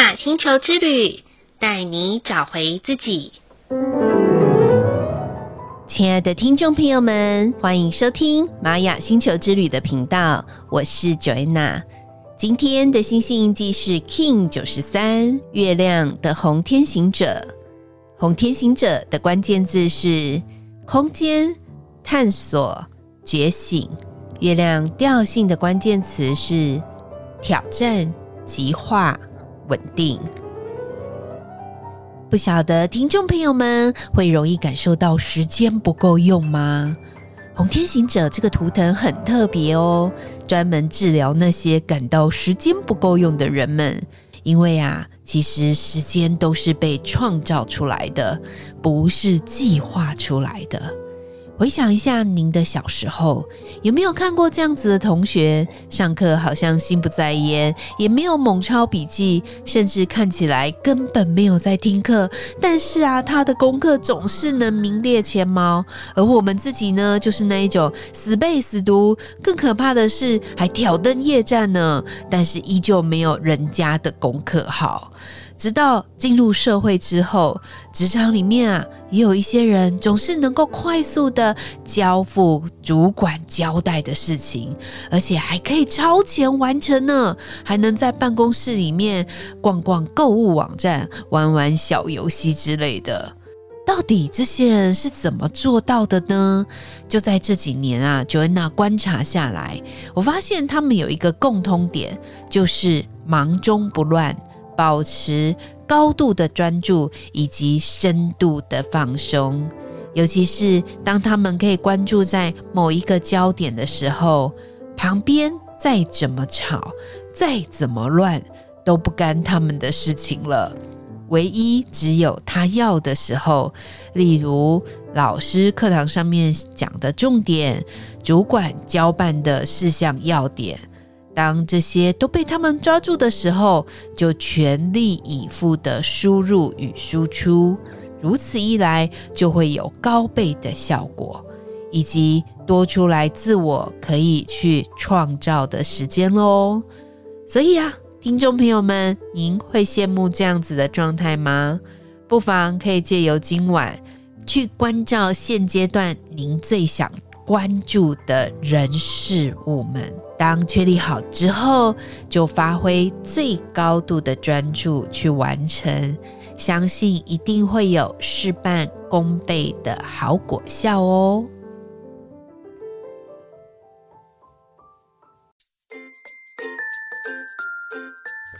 雅星球之旅，带你找回自己。亲爱的听众朋友们，欢迎收听玛雅星球之旅的频道，我是 Joanna。今天的星星印记是 King 九十三，月亮的红天行者。红天行者的关键字是空间、探索、觉醒。月亮调性的关键词是挑战、极化、稳定。不晓得听众朋友们会容易感受到时间不够用吗？红天行者这个图腾很特别哦，专门治疗那些感到时间不够用的人们。因为啊，其实时间都是被创造出来的，不是计划出来的。回想一下您的小时候，有没有看过这样子的同学？上课好像心不在焉，也没有猛抄笔记，甚至看起来根本没有在听课。但是啊，他的功课总是能名列前茅。而我们自己呢，就是那一种死背死读，更可怕的是还挑灯夜战呢。但是依旧没有人家的功课好。直到进入社会之后，职场里面啊，也有一些人总是能够快速的交付主管交代的事情，而且还可以超前完成呢，还能在办公室里面逛逛购物网站、玩玩小游戏之类的。到底这些人是怎么做到的呢？就在这几年啊，Joanna 观察下来，我发现他们有一个共通点，就是忙中不乱。保持高度的专注以及深度的放松，尤其是当他们可以关注在某一个焦点的时候，旁边再怎么吵、再怎么乱，都不干他们的事情了。唯一只有他要的时候，例如老师课堂上面讲的重点，主管交办的事项要点。当这些都被他们抓住的时候，就全力以赴的输入与输出，如此一来就会有高倍的效果，以及多出来自我可以去创造的时间喽。所以啊，听众朋友们，您会羡慕这样子的状态吗？不妨可以借由今晚去关照现阶段您最想关注的人事物们。当确立好之后，就发挥最高度的专注去完成，相信一定会有事半功倍的好果效哦。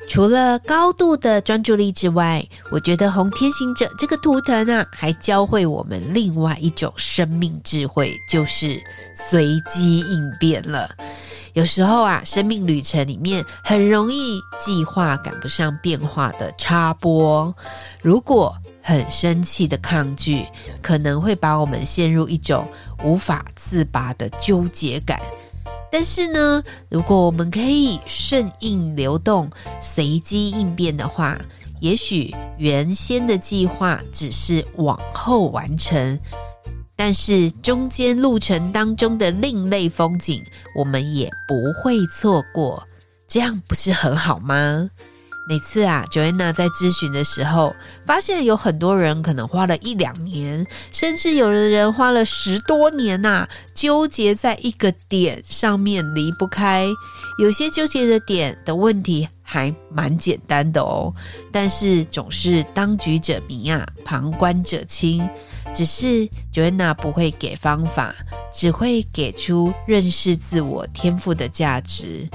除了高度的专注力之外，我觉得红天行者这个图腾啊，还教会我们另外一种生命智慧，就是随机应变了。有时候啊，生命旅程里面很容易计划赶不上变化的插播。如果很生气的抗拒，可能会把我们陷入一种无法自拔的纠结感。但是呢，如果我们可以顺应流动、随机应变的话，也许原先的计划只是往后完成。但是中间路程当中的另类风景，我们也不会错过，这样不是很好吗？每次啊，Joanna 在咨询的时候，发现有很多人可能花了一两年，甚至有的人花了十多年呐、啊，纠结在一个点上面离不开。有些纠结的点的问题还蛮简单的哦，但是总是当局者迷啊，旁观者清。只是 Joanna 不会给方法，只会给出认识自我天赋的价值。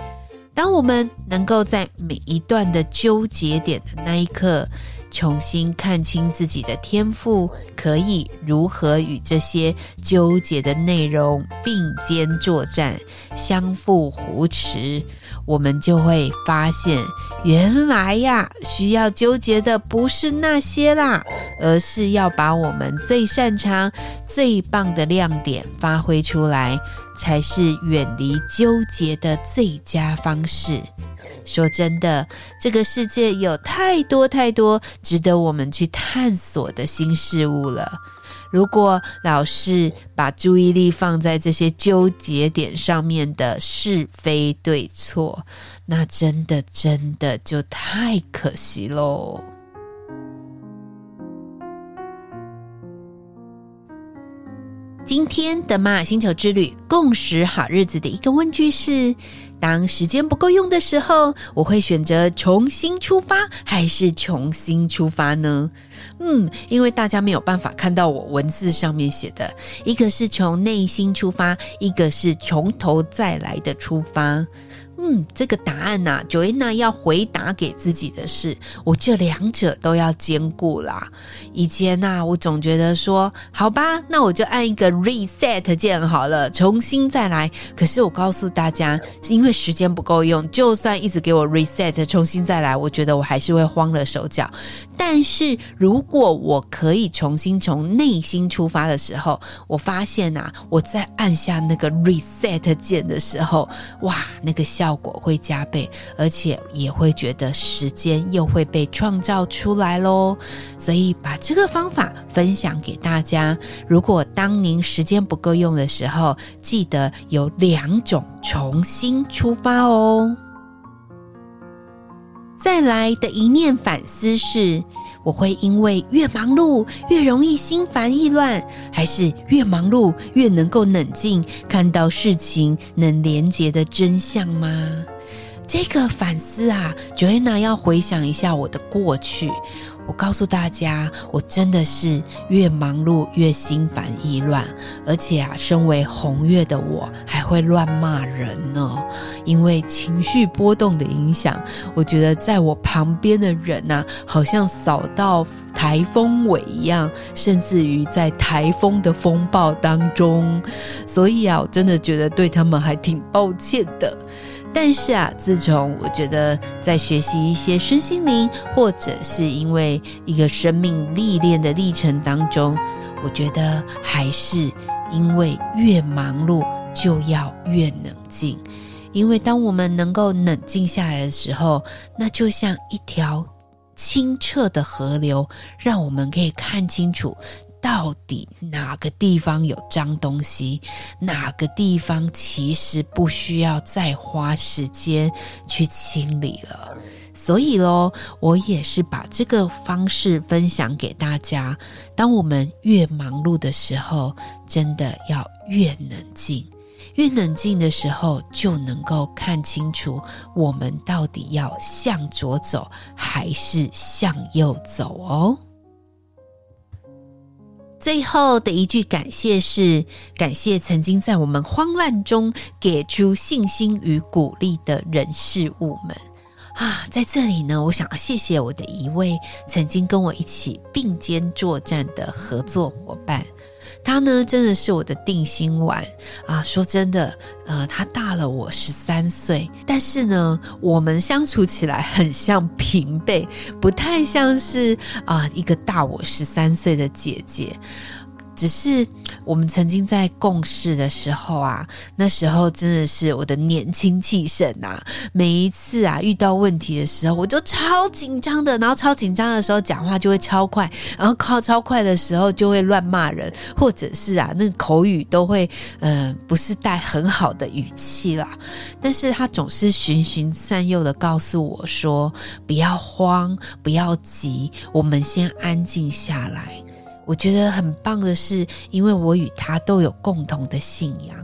当我们能够在每一段的纠结点的那一刻，重新看清自己的天赋，可以如何与这些纠结的内容并肩作战，相互扶持。我们就会发现，原来呀，需要纠结的不是那些啦，而是要把我们最擅长、最棒的亮点发挥出来，才是远离纠结的最佳方式。说真的，这个世界有太多太多值得我们去探索的新事物了。如果老是把注意力放在这些纠结点上面的是非对错，那真的真的就太可惜喽。今天的玛雅星球之旅共识好日子的一个问句是：当时间不够用的时候，我会选择重新出发，还是重新出发呢？嗯，因为大家没有办法看到我文字上面写的，一个是从内心出发，一个是从头再来的出发。嗯，这个答案呐、啊，Joanna 要回答给自己的是，我这两者都要兼顾啦。以前呐、我总觉得说，好吧，那我就按一个 reset 键好了，重新再来。可是我告诉大家，是因为时间不够用，就算一直给我 reset，重新再来，我觉得我还是会慌了手脚。但是如果我可以重新从内心出发的时候，我发现呐、啊，我在按下那个 reset 键的时候，哇，那个效。果会加倍，而且也会觉得时间又会被创造出来喽。所以把这个方法分享给大家。如果当您时间不够用的时候，记得有两种重新出发哦。再来的一念反思是：我会因为越忙碌越容易心烦意乱，还是越忙碌越能够冷静，看到事情能连结的真相吗？这个反思啊，Joanna 要回想一下我的过去。我告诉大家，我真的是越忙碌越心烦意乱，而且啊，身为红月的我还会乱骂人呢。因为情绪波动的影响，我觉得在我旁边的人呐、好像扫到台风尾一样，甚至于在台风的风暴当中。所以啊，我真的觉得对他们还挺抱歉的。但是啊，自从我觉得在学习一些身心灵，或者是因为一个生命历练的历程当中，我觉得还是因为越忙碌就要越冷静，因为当我们能够冷静下来的时候，那就像一条清澈的河流，让我们可以看清楚。到底哪个地方有脏东西？哪个地方其实不需要再花时间去清理了？所以咯，我也是把这个方式分享给大家。当我们越忙碌的时候，真的要越冷静。越冷静的时候，就能够看清楚我们到底要向左走还是向右走哦。最后的一句感谢是：感谢曾经在我们慌乱中给出信心与鼓励的人事物们啊！在这里呢，我想要谢谢我的一位曾经跟我一起并肩作战的合作伙伴。他呢，真的是我的定心丸啊！说真的，呃，他大了我十三岁，但是呢，我们相处起来很像平辈，不太像是啊一个大我十三岁的姐姐。只是我们曾经在共事的时候啊，那时候真的是我的年轻气盛啊！每一次啊遇到问题的时候，我就超紧张的，然后超紧张的时候讲话就会超快，然后靠超快的时候就会乱骂人，或者是啊那个口语都会呃不是带很好的语气啦。但是他总是循循善诱的告诉我说：“不要慌，不要急，我们先安静下来。”我觉得很棒的是，因为我与他都有共同的信仰。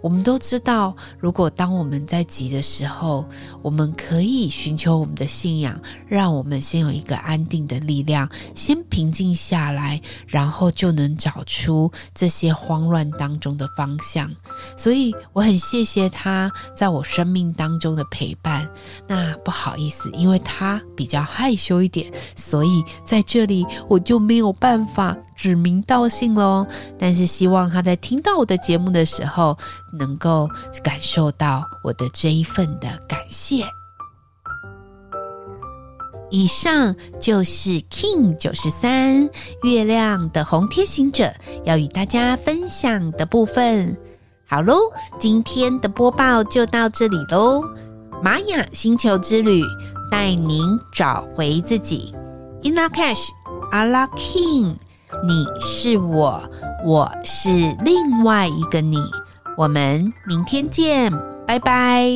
我们都知道，如果当我们在急的时候，我们可以寻求我们的信仰，让我们先有一个安定的力量，先平静下来，然后就能找出这些慌乱当中的方向。所以我很谢谢他在我生命当中的陪伴。那不好意思，因为他比较害羞一点，所以在这里我就没有办法。指名道姓喽，但是希望他在听到我的节目的时候，能够感受到我的这一份的感谢。以上就是 King 九十三月亮的红天行者要与大家分享的部分。好喽，今天的播报就到这里喽。玛雅星球之旅带您找回自己。In Lak'ech, Ala K'in 你是我，我是另外一个你。我们明天见，拜拜。